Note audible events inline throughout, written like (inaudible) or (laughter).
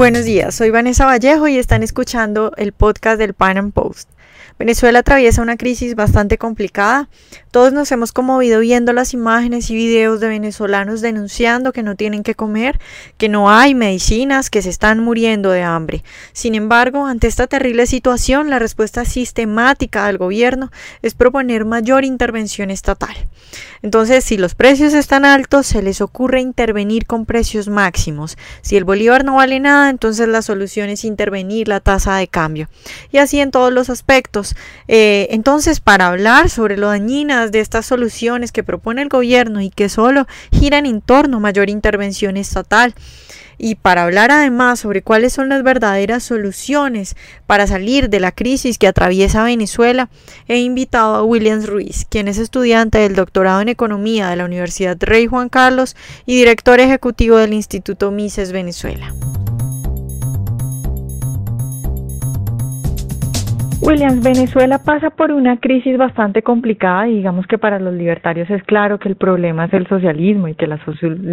Buenos días, soy Vanessa Vallejo y están escuchando el podcast del Pan Am Post. Venezuela atraviesa una crisis bastante complicada. Todos nos hemos conmovido viendo las imágenes y videos de venezolanos denunciando que no tienen que comer, que no hay medicinas, que se están muriendo de hambre. Sin embargo, ante esta terrible situación, la respuesta sistemática del gobierno es proponer mayor intervención estatal. Entonces, si los precios están altos, se les ocurre intervenir con precios máximos. Si el bolívar no vale nada, entonces la solución es intervenir la tasa de cambio. Y así en todos los aspectos eh, entonces, para hablar sobre lo dañinas de estas soluciones que propone el gobierno y que solo giran en torno a mayor intervención estatal, y para hablar además sobre cuáles son las verdaderas soluciones para salir de la crisis que atraviesa Venezuela, he invitado a Williams Ruiz, quien es estudiante del doctorado en Economía de la Universidad Rey Juan Carlos y director ejecutivo del Instituto Mises Venezuela. Williams, Venezuela pasa por una crisis bastante complicada y digamos que para los libertarios es claro que el problema es el socialismo y que la,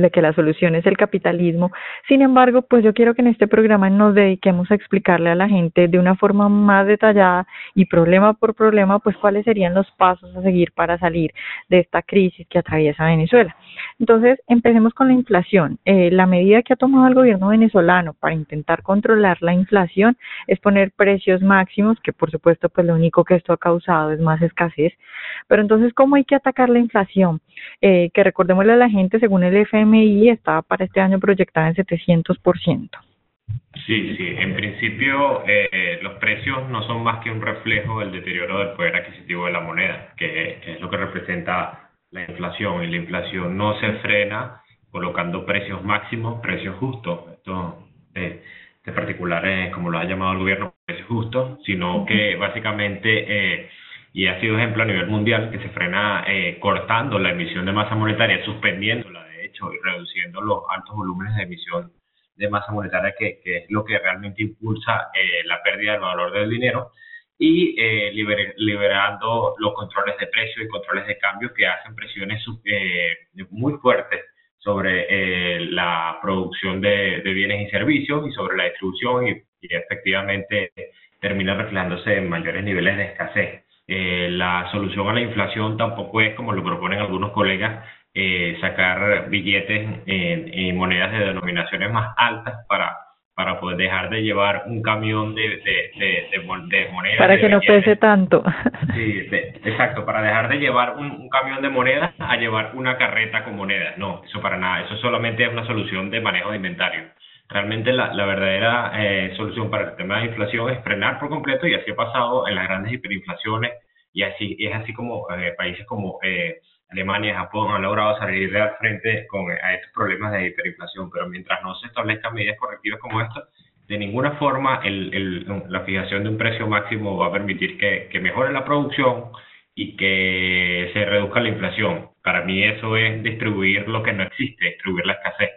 que la solución es el capitalismo. Sin embargo, pues yo quiero que en este programa nos dediquemos a explicarle a la gente de una forma más detallada y problema por problema, pues cuáles serían los pasos a seguir para salir de esta crisis que atraviesa Venezuela. Entonces, empecemos con la inflación. Eh, la medida que ha tomado el gobierno venezolano para intentar controlar la inflación es poner precios máximos que por supuesto, pues lo único que esto ha causado es más escasez. Pero entonces, ¿cómo hay que atacar la inflación? Eh, que recordémosle a la gente, según el FMI, estaba para este año proyectada en 700%. Sí, sí. En principio, eh, los precios no son más que un reflejo del deterioro del poder adquisitivo de la moneda, que, es lo que representa la inflación. Y la inflación no se frena colocando precios máximos, precios justos. Esto, eh, de particulares, como lo ha llamado el gobierno, es justo, sino que básicamente, eh, y ha sido ejemplo a nivel mundial, que se frena eh, cortando la emisión de masa monetaria, suspendiéndola de hecho y reduciendo los altos volúmenes de emisión de masa monetaria, que, es lo que realmente impulsa eh, la pérdida del valor del dinero, y liberando los controles de precios y controles de cambio que hacen presiones muy fuertes sobre eh, la producción de, bienes y servicios y sobre la distribución y, efectivamente termina reflejándose en mayores niveles de escasez. Eh, la solución a la inflación tampoco es, como lo proponen algunos colegas, eh, sacar billetes y monedas de denominaciones más altas para para poder dejar de llevar un camión de, de, de, monedas. Para que no pese tanto. Sí, exacto, para dejar de llevar un, camión de monedas a llevar una carreta con monedas. No, eso para nada, eso solamente es una solución de manejo de inventario. Realmente la, la verdadera eh, solución para el tema de inflación es frenar por completo y así ha pasado en las grandes hiperinflaciones y así es así como eh, países como... Eh, Alemania y Japón han logrado salir de al frente con a estos problemas de hiperinflación, pero mientras no se establezcan medidas correctivas como esta, de ninguna forma el, la fijación de un precio máximo va a permitir que, que, mejore la producción y que se reduzca la inflación. Para mí eso es distribuir lo que no existe, distribuir la escasez.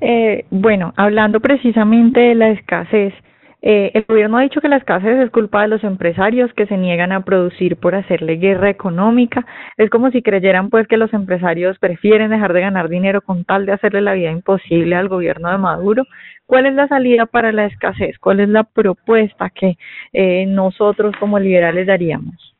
Eh, bueno, hablando precisamente de la escasez, eh, el gobierno ha dicho que la escasez es culpa de los empresarios que se niegan a producir por hacerle guerra económica. Es como si creyeran pues que los empresarios prefieren dejar de ganar dinero con tal de hacerle la vida imposible al gobierno de Maduro. ¿Cuál es la salida para la escasez? ¿Cuál es la propuesta que eh, nosotros como liberales daríamos?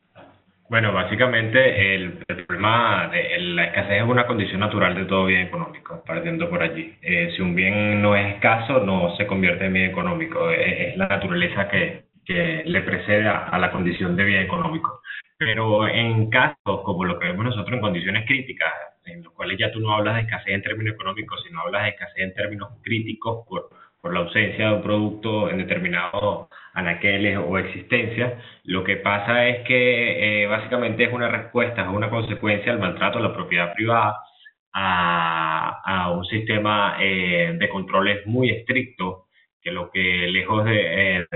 Bueno, básicamente el, problema de la escasez es una condición natural de todo bien económico, partiendo por allí. Eh, si un bien no es escaso, no se convierte en bien económico. Es, la naturaleza que, que le precede a, la condición de bien económico. Pero en casos como lo que vemos nosotros en condiciones críticas, en los cuales ya tú no hablas de escasez en términos económicos, sino hablas de escasez en términos críticos por por la ausencia de un producto en determinados anaqueles o existencias, lo que pasa es que eh, básicamente es una respuesta, es una consecuencia del maltrato a la propiedad privada, a, un sistema eh, de controles muy estricto, que lo que lejos de, eh,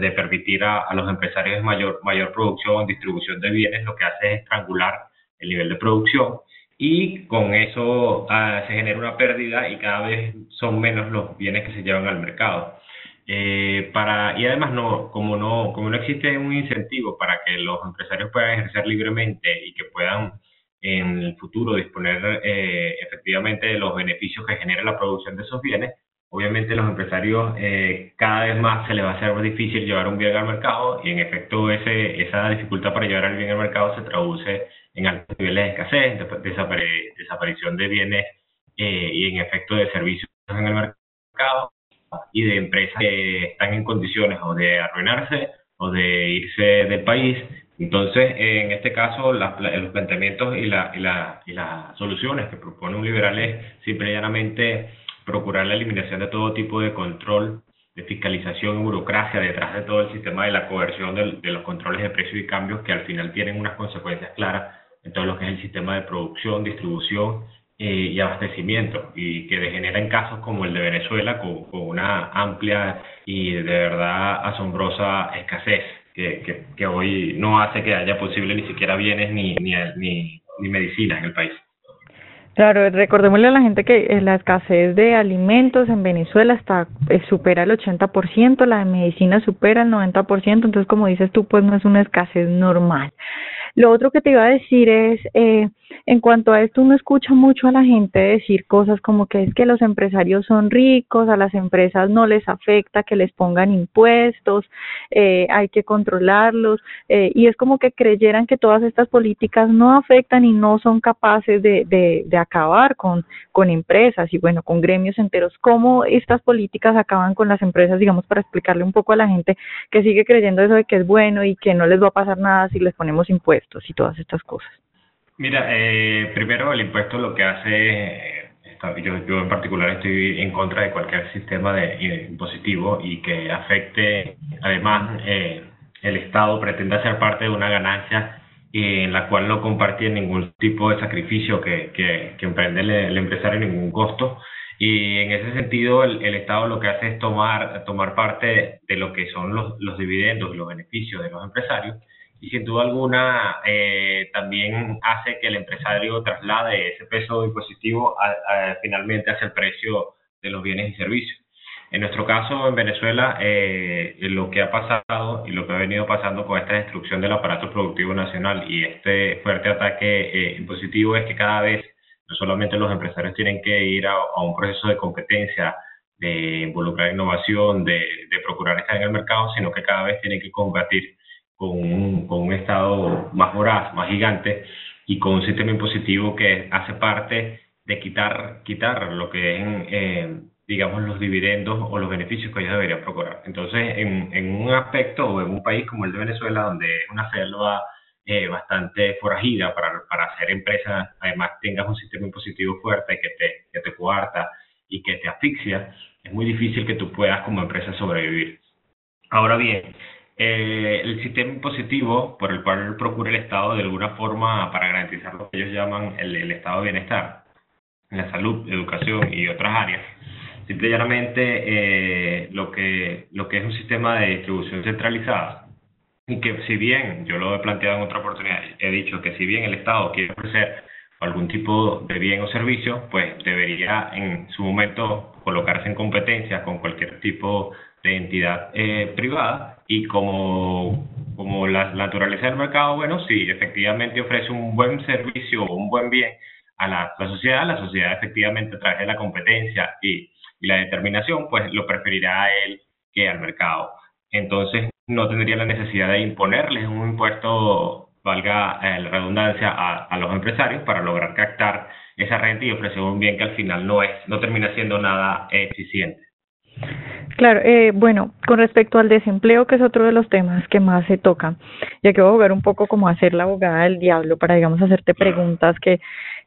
de permitir a, a, los empresarios mayor, mayor producción, distribución de bienes, lo que hace es estrangular el nivel de producción y con eso ah, se genera una pérdida y cada vez son menos los bienes que se llevan al mercado. Eh, para, y además no, como no, como no existe un incentivo para que los empresarios puedan ejercer libremente y que puedan en el futuro disponer eh, efectivamente de los beneficios que genera la producción de esos bienes, obviamente los empresarios eh, cada vez más se les va a hacer más difícil llevar un bien al mercado y en efecto ese, esa dificultad para llevar el bien al mercado se traduce en altos niveles de escasez, desaparición de bienes eh, y en efecto de servicios en el mercado y de empresas que están en condiciones o de arruinarse o de irse del país. Entonces, en este caso, los planteamientos y, la, y, la, y las soluciones que propone un liberal es simple y llanamente procurar la eliminación de todo tipo de control, de fiscalización y burocracia detrás de todo el sistema de la coerción de, los controles de precios y cambios que al final tienen unas consecuencias claras en todo lo que es el sistema de producción, distribución eh, y abastecimiento y que degenera en casos como el de Venezuela con, una amplia y de verdad asombrosa escasez que, que, hoy no hace que haya posible ni siquiera bienes ni, ni, ni, ni medicina en el país. Claro, recordémosle a la gente que eh, la escasez de alimentos en Venezuela está eh, supera el 80%, la de medicina supera el 90%, entonces como dices tú, pues no es una escasez normal. Lo otro que te iba a decir es, eh, en cuanto a esto, uno escucha mucho a la gente decir cosas como que es que los empresarios son ricos, a las empresas no les afecta que les pongan impuestos, eh, hay que controlarlos, eh, y es como que creyeran que todas estas políticas no afectan y no son capaces de, de, de acabar con, con empresas y bueno, con gremios enteros. ¿Cómo estas políticas acaban con las empresas, digamos, para explicarle un poco a la gente que sigue creyendo eso de que es bueno y que no les va a pasar nada si les ponemos impuestos? y todas estas cosas? Mira, eh, primero el impuesto lo que hace, yo, yo en particular estoy en contra de cualquier sistema de, eh, impositivo y que afecte, además, eh, el Estado pretende hacer parte de una ganancia en la cual no comparte ningún tipo de sacrificio que, emprende el, empresario, ningún costo. Y en ese sentido, el, el, Estado lo que hace es tomar, tomar parte de lo que son los, los dividendos los beneficios de los empresarios y sin duda alguna eh, también hace que el empresario traslade ese peso impositivo finalmente hacia el precio de los bienes y servicios. En nuestro caso, en Venezuela, eh, lo que ha pasado y lo que ha venido pasando con esta destrucción del aparato productivo nacional y este fuerte ataque eh, impositivo es que cada vez no solamente los empresarios tienen que ir a, a un proceso de competencia, de involucrar innovación, de, de procurar estar en el mercado, sino que cada vez tienen que combatir con un, con un Estado más voraz, más gigante y con un sistema impositivo que hace parte de quitar, quitar lo que es, eh, digamos, los dividendos o los beneficios que ellos deberían procurar. Entonces, en, en un aspecto o en un país como el de Venezuela, donde es una selva eh, bastante forajida para, para hacer empresas, además tengas un sistema impositivo fuerte que te, que te coarta y que te asfixia, es muy difícil que tú puedas como empresa sobrevivir. Ahora bien, eh, el sistema impositivo por el cual procura el Estado de alguna forma para garantizar lo que ellos llaman el, estado de bienestar, la salud, educación y otras áreas. Simple y llanamente eh, lo, que, lo que es un sistema de distribución centralizada y que si bien, yo lo he planteado en otra oportunidad, he dicho que si bien el Estado quiere ofrecer algún tipo de bien o servicio, pues debería en su momento colocarse en competencia con cualquier tipo de entidad eh, privada y como, como la, naturaleza del mercado, bueno, si efectivamente ofrece un buen servicio o un buen bien a la, sociedad, la sociedad efectivamente a través de la competencia y, y la determinación, pues lo preferirá a él que al mercado. Entonces no tendría la necesidad de imponerles un impuesto, valga eh, la redundancia, a, a los empresarios para lograr captar esa renta y ofrecer un bien que al final no es, no termina siendo nada eficiente. Claro, eh, bueno, con respecto al desempleo, que es otro de los temas que más se toca, ya que voy a jugar un poco como a ser la abogada del diablo para, digamos, hacerte preguntas que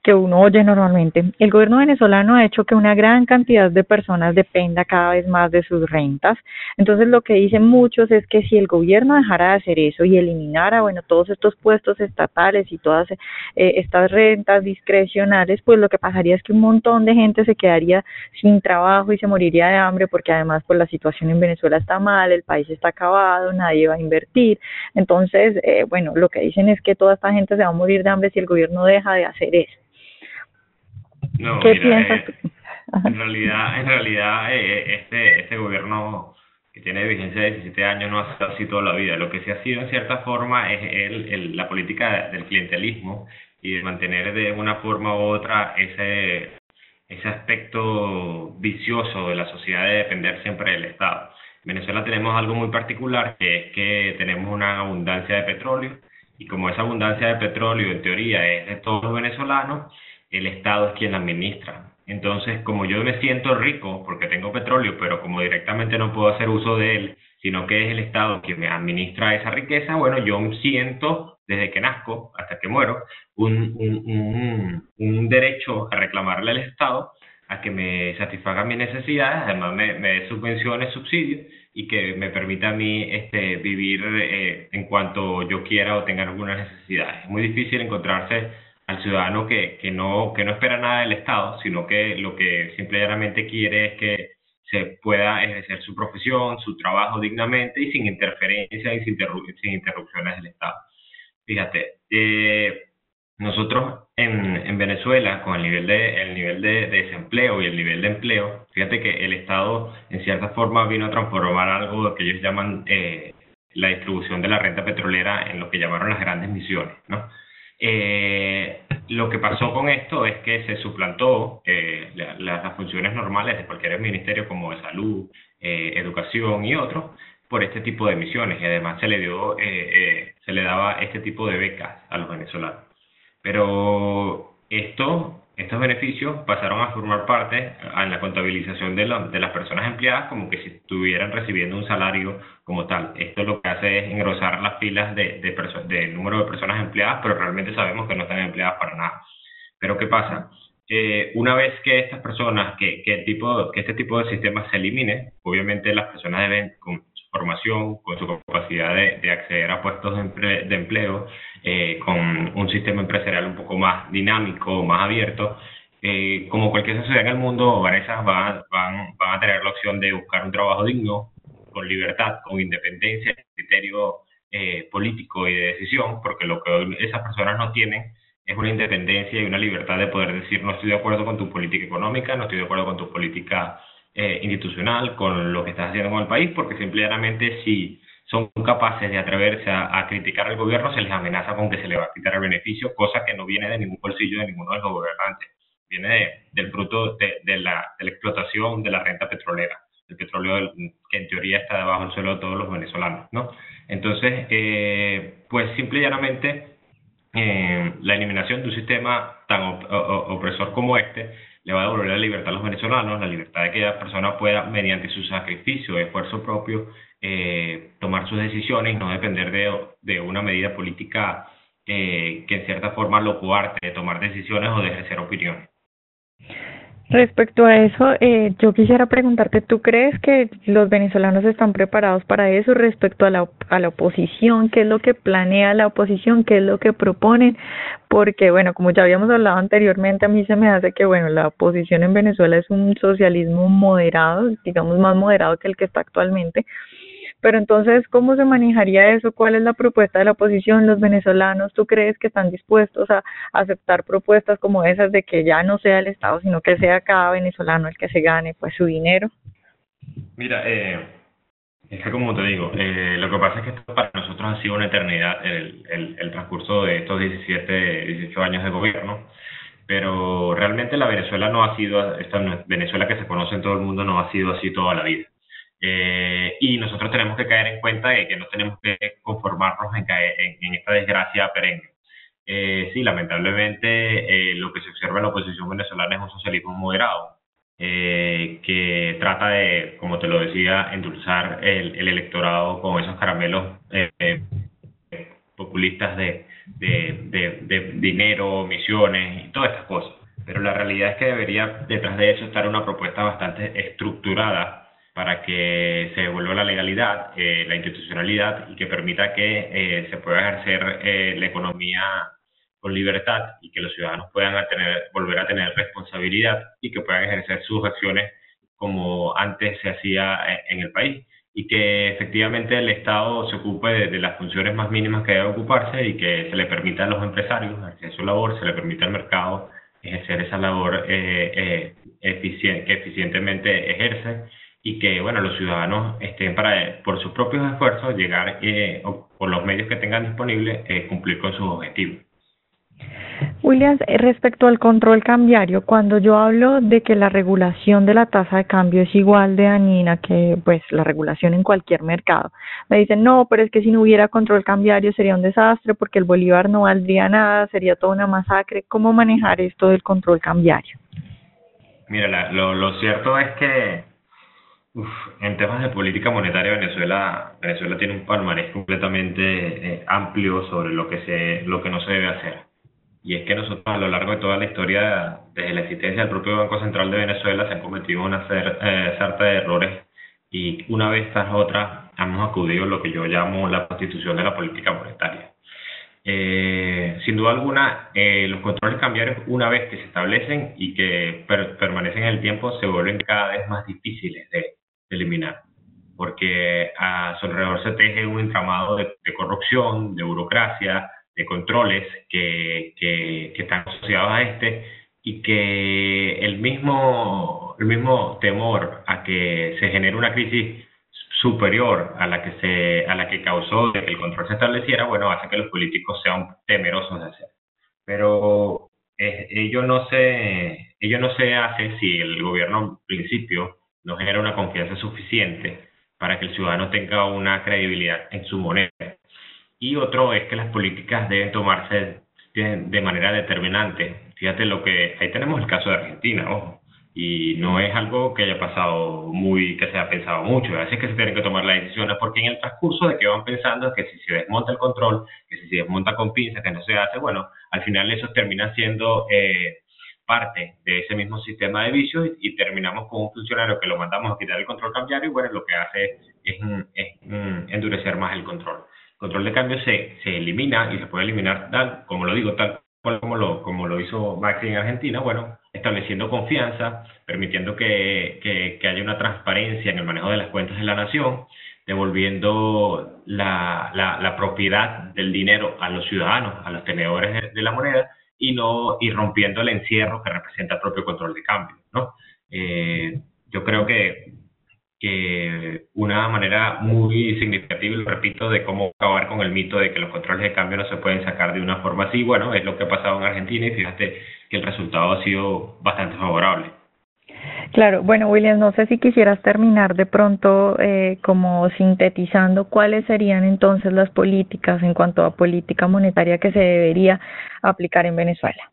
que uno oye normalmente. El gobierno venezolano ha hecho que una gran cantidad de personas dependa cada vez más de sus rentas. Entonces lo que dicen muchos es que si el gobierno dejara de hacer eso y eliminara, bueno, todos estos puestos estatales y todas eh, estas rentas discrecionales, pues lo que pasaría es que un montón de gente se quedaría sin trabajo y se moriría de hambre porque además pues la situación en Venezuela está mal, el país está acabado, nadie va a invertir. Entonces, eh, bueno, lo que dicen es que toda esta gente se va a morir de hambre si el gobierno deja de hacer eso. No, ¿Qué piensas eh, (laughs) En realidad, en realidad eh, este, este gobierno que tiene vigencia de 17 años no ha sido así toda la vida. Lo que se ha sido en cierta forma es el, el, la política del clientelismo y de mantener de una forma u otra ese, ese aspecto vicioso de la sociedad de depender siempre del Estado. En Venezuela tenemos algo muy particular, que es que tenemos una abundancia de petróleo, y como esa abundancia de petróleo en teoría es de todos los venezolanos, el Estado es quien administra. Entonces, como yo me siento rico porque tengo petróleo, pero como directamente no puedo hacer uso de él, sino que es el Estado quien me administra esa riqueza, bueno, yo siento desde que nazco hasta que muero un, derecho a reclamarle al Estado a que me satisfaga mis necesidades, además me, me dé subvenciones, subsidios y que me permita a mí este, vivir eh, en cuanto yo quiera o tenga algunas necesidades. Es muy difícil encontrarse al ciudadano que, que, no, que no espera nada del Estado, sino que lo que simplemente quiere es que se pueda ejercer su profesión, su trabajo dignamente y sin interferencia y sin, sin interrupciones del Estado. Fíjate, eh, nosotros en, en, Venezuela, con el nivel, de, el nivel de, desempleo y el nivel de empleo, fíjate que el Estado en cierta forma vino a transformar algo que ellos llaman eh, la distribución de la renta petrolera en lo que llamaron las grandes misiones, ¿no? Eh, lo que pasó con esto es que se suplantó eh, las funciones normales de cualquier ministerio como de salud, eh, educación y otros por este tipo de misiones. Y además se le dio se le daba este tipo de becas a los venezolanos. Pero esto estos beneficios pasaron a formar parte en la contabilización de, de, las personas empleadas como que si estuvieran recibiendo un salario como tal. Esto lo que hace es engrosar las filas de, de, número de personas empleadas, pero realmente sabemos que no están empleadas para nada. Pero ¿qué pasa? Eh, una vez que estas personas, que, que, tipo, que este tipo de sistemas se elimine, obviamente las personas deben, formación, con su capacidad de, acceder a puestos de, de empleo, eh, con un sistema empresarial un poco más dinámico, más abierto, eh, como cualquier sociedad en el mundo, Vanessa van, van, van a tener la opción de buscar un trabajo digno, con libertad, con independencia, criterio eh, político y de decisión, porque lo que esas personas no tienen es una independencia y una libertad de poder decir no estoy de acuerdo con tu política económica, no estoy de acuerdo con tu política institucional, con lo que estás haciendo con el país, porque simplemente si son capaces de atreverse a, criticar al gobierno, se les amenaza con que se le va a quitar el beneficio, cosa que no viene de ningún bolsillo de ninguno de los gobernantes, viene del fruto de, la, explotación de la renta petrolera, el petróleo que en teoría está debajo del suelo de todos los venezolanos, ¿no? Entonces, eh, pues simple eh, la eliminación de un sistema tan opresor como este le va a devolver la libertad a los venezolanos, la libertad de que cada persona pueda, mediante su sacrificio, esfuerzo propio, eh, tomar sus decisiones no depender de, de una medida política eh, que en cierta forma lo coarte de tomar decisiones o de ejercer opiniones. Respecto a eso, eh, yo quisiera preguntarte, ¿tú crees que los venezolanos están preparados para eso respecto a la, a la oposición? ¿Qué es lo que planea la oposición? ¿Qué es lo que proponen? Porque, bueno, como ya habíamos hablado anteriormente, a mí se me hace que, bueno, la oposición en Venezuela es un socialismo moderado, digamos más moderado que el que está actualmente, pero entonces, ¿cómo se manejaría eso? ¿Cuál es la propuesta de la oposición? ¿Los venezolanos, tú crees que están dispuestos a aceptar propuestas como esas de que ya no sea el Estado, sino que sea cada venezolano el que se gane pues su dinero? Mira, eh, es que como te digo, eh, lo que pasa es que esto para nosotros ha sido una eternidad, el, el, el transcurso de estos 17, 18 años de gobierno pero realmente la Venezuela no ha sido, esta Venezuela que se conoce en todo el mundo no ha sido así toda la vida. Eh, y nosotros tenemos que caer en cuenta de que no tenemos que conformarnos en, caer, en, esta desgracia perenne. Eh, sí, lamentablemente eh, lo que se observa en la oposición venezolana es un socialismo moderado, eh, que trata de, como te lo decía, endulzar el, el electorado con esos caramelos populistas de, de, de dinero, misiones y todas estas cosas. Pero la realidad es que debería detrás de eso estar una propuesta bastante estructurada para que se devuelva la legalidad, eh, la institucionalidad y que permita que eh, se pueda ejercer eh, la economía con libertad y que los ciudadanos puedan volver a tener responsabilidad y que puedan ejercer sus acciones como antes se hacía en el país. Y que efectivamente el Estado se ocupe de, las funciones más mínimas que debe ocuparse y que se le permita a los empresarios ejercer su labor, se le permita al mercado ejercer esa labor eficiente, que eficientemente ejerce y que bueno los ciudadanos estén para por sus propios esfuerzos llegar eh, o por los medios que tengan disponibles eh, cumplir con sus objetivos Williams, eh, respecto al control cambiario, cuando yo hablo de que la regulación de la tasa de cambio es igual de dañina que pues la regulación en cualquier mercado, me dicen, no, pero es que si no hubiera control cambiario sería un desastre porque el bolívar no valdría nada, sería toda una masacre. ¿Cómo manejar esto del control cambiario? Mira, lo, lo cierto es que en temas de política monetaria Venezuela Venezuela tiene un palmarés completamente eh, amplio sobre lo que se lo que no se debe hacer y es que nosotros a lo largo de toda la historia, desde la existencia del propio Banco Central de Venezuela, se han cometido una eh, sarta de errores y una vez tras otra hemos acudido a lo que yo llamo la constitución de la política monetaria. Eh, sin duda alguna, eh, los controles cambiarios, una vez que se establecen y que permanecen en el tiempo, se vuelven cada vez más difíciles de, eliminar, porque a su alrededor se teje un entramado de corrupción, de burocracia, de controles que, que, están asociados a este y que el mismo, el mismo temor a que se genere una crisis superior a la que se a la que causó de que el control se estableciera, bueno, hace que los políticos sean temerosos de hacer. Pero eh, no se ello no se hace si el gobierno en principio no genera una confianza suficiente para que el ciudadano tenga una credibilidad en su moneda. Y otro es que las políticas deben tomarse de, manera determinante. Fíjate lo que, ahí tenemos el caso de Argentina, ojo, y no es algo que haya pasado muy, que se haya pensado mucho, así es que se tienen que tomar las decisiones, porque en el transcurso de que van pensando que si se desmonta el control, que si se desmonta con pinzas, que no se hace, bueno, al final eso termina siendo eh, parte de ese mismo sistema de vicios y, terminamos con un funcionario que lo mandamos a quitar el control cambiario y bueno, lo que hace es, es endurecer más el control. Control de cambio se, elimina y se puede eliminar tal, como lo digo, tal como lo, como lo hizo Macri en Argentina, bueno, estableciendo confianza, permitiendo que, que, haya una transparencia en el manejo de las cuentas de la nación, devolviendo la, la propiedad del dinero a los ciudadanos, a los tenedores de, la moneda, y no y rompiendo el encierro que representa el propio control de cambio, ¿no? Eh, yo creo que que una manera muy significativa, lo repito, de cómo acabar con el mito de que los controles de cambio no se pueden sacar de una forma así. Bueno, es lo que ha pasado en Argentina y fíjate que el resultado ha sido bastante favorable. Claro, bueno, William, no sé si quisieras terminar de pronto eh, como sintetizando cuáles serían entonces las políticas en cuanto a política monetaria que se debería aplicar en Venezuela.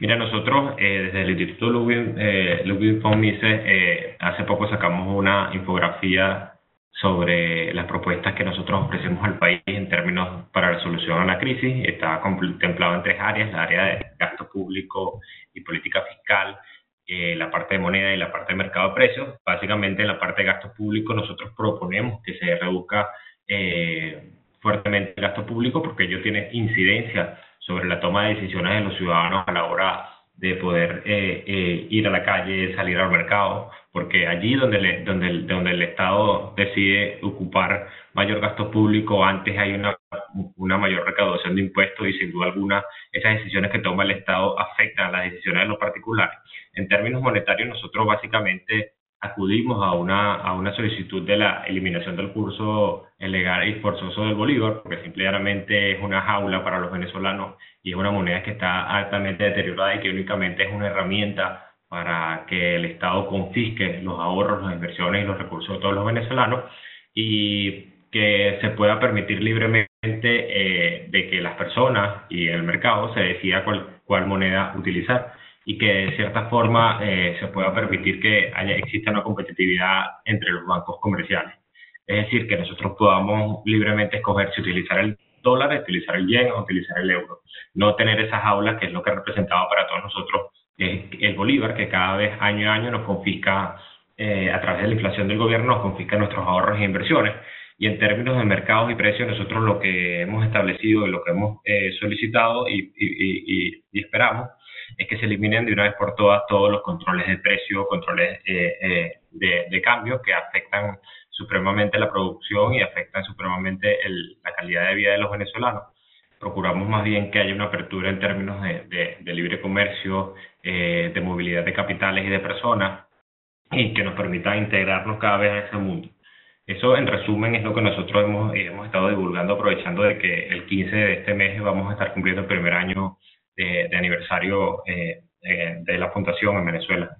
Mira, nosotros eh, desde el Instituto Ludwig, eh, von eh, hace poco sacamos una infografía sobre las propuestas que nosotros ofrecemos al país en términos para la solución a la crisis. Está contemplado en tres áreas, la área de gasto público y política fiscal, eh, la parte de moneda y la parte de mercado de precios. Básicamente en la parte de gasto público nosotros proponemos que se reduzca eh, fuertemente el gasto público porque ello tiene incidencia sobre la toma de decisiones de los ciudadanos a la hora de poder eh, eh, ir a la calle, salir al mercado, porque allí donde, donde, donde el Estado decide ocupar mayor gasto público, antes hay una, una mayor recaudación de impuestos y sin duda alguna esas decisiones que toma el Estado afectan a las decisiones de los particulares. En términos monetarios, nosotros básicamente acudimos a una, a una solicitud de la eliminación del curso ilegal y forzoso del Bolívar, porque simplemente es una jaula para los venezolanos y es una moneda que está altamente deteriorada y que únicamente es una herramienta para que el Estado confisque los ahorros, las inversiones y los recursos de todos los venezolanos y que se pueda permitir libremente eh, de que las personas y el mercado se decida cuál, cuál moneda utilizar y que de cierta forma eh, se pueda permitir que haya, exista una competitividad entre los bancos comerciales. Es decir, que nosotros podamos libremente escoger si utilizar el dólar, utilizar el yen o utilizar el euro. No tener esas aulas, que es lo que representaba para todos nosotros el bolívar, que cada vez año a año nos confisca, eh, a través de la inflación del gobierno, nos confisca nuestros ahorros e inversiones. Y en términos de mercados y precios, nosotros lo que hemos establecido y lo que hemos eh, solicitado y, y, y esperamos es que se eliminen de una vez por todas todos los controles de precio, controles eh, eh, de, cambio que afectan supremamente la producción y afectan supremamente la calidad de vida de los venezolanos. Procuramos más bien que haya una apertura en términos de, libre comercio, eh, de movilidad de capitales y de personas y que nos permita integrarnos cada vez a ese mundo. Eso en resumen es lo que nosotros hemos, hemos estado divulgando aprovechando de que el 15 de este mes vamos a estar cumpliendo el primer año de, aniversario eh, de la fundación en Venezuela.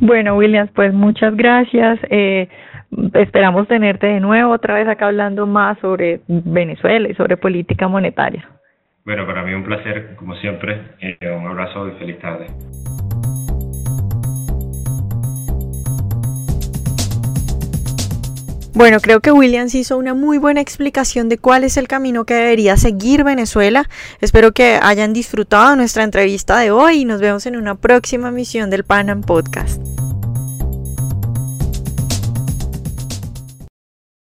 Bueno, Williams, pues muchas gracias. Eh, esperamos tenerte de nuevo otra vez acá hablando más sobre Venezuela y sobre política monetaria. Bueno, para mí un placer, como siempre. Eh, un abrazo y feliz tarde. Bueno, creo que Williams hizo una muy buena explicación de cuál es el camino que debería seguir Venezuela. Espero que hayan disfrutado nuestra entrevista de hoy y nos vemos en una próxima emisión del Panam Podcast.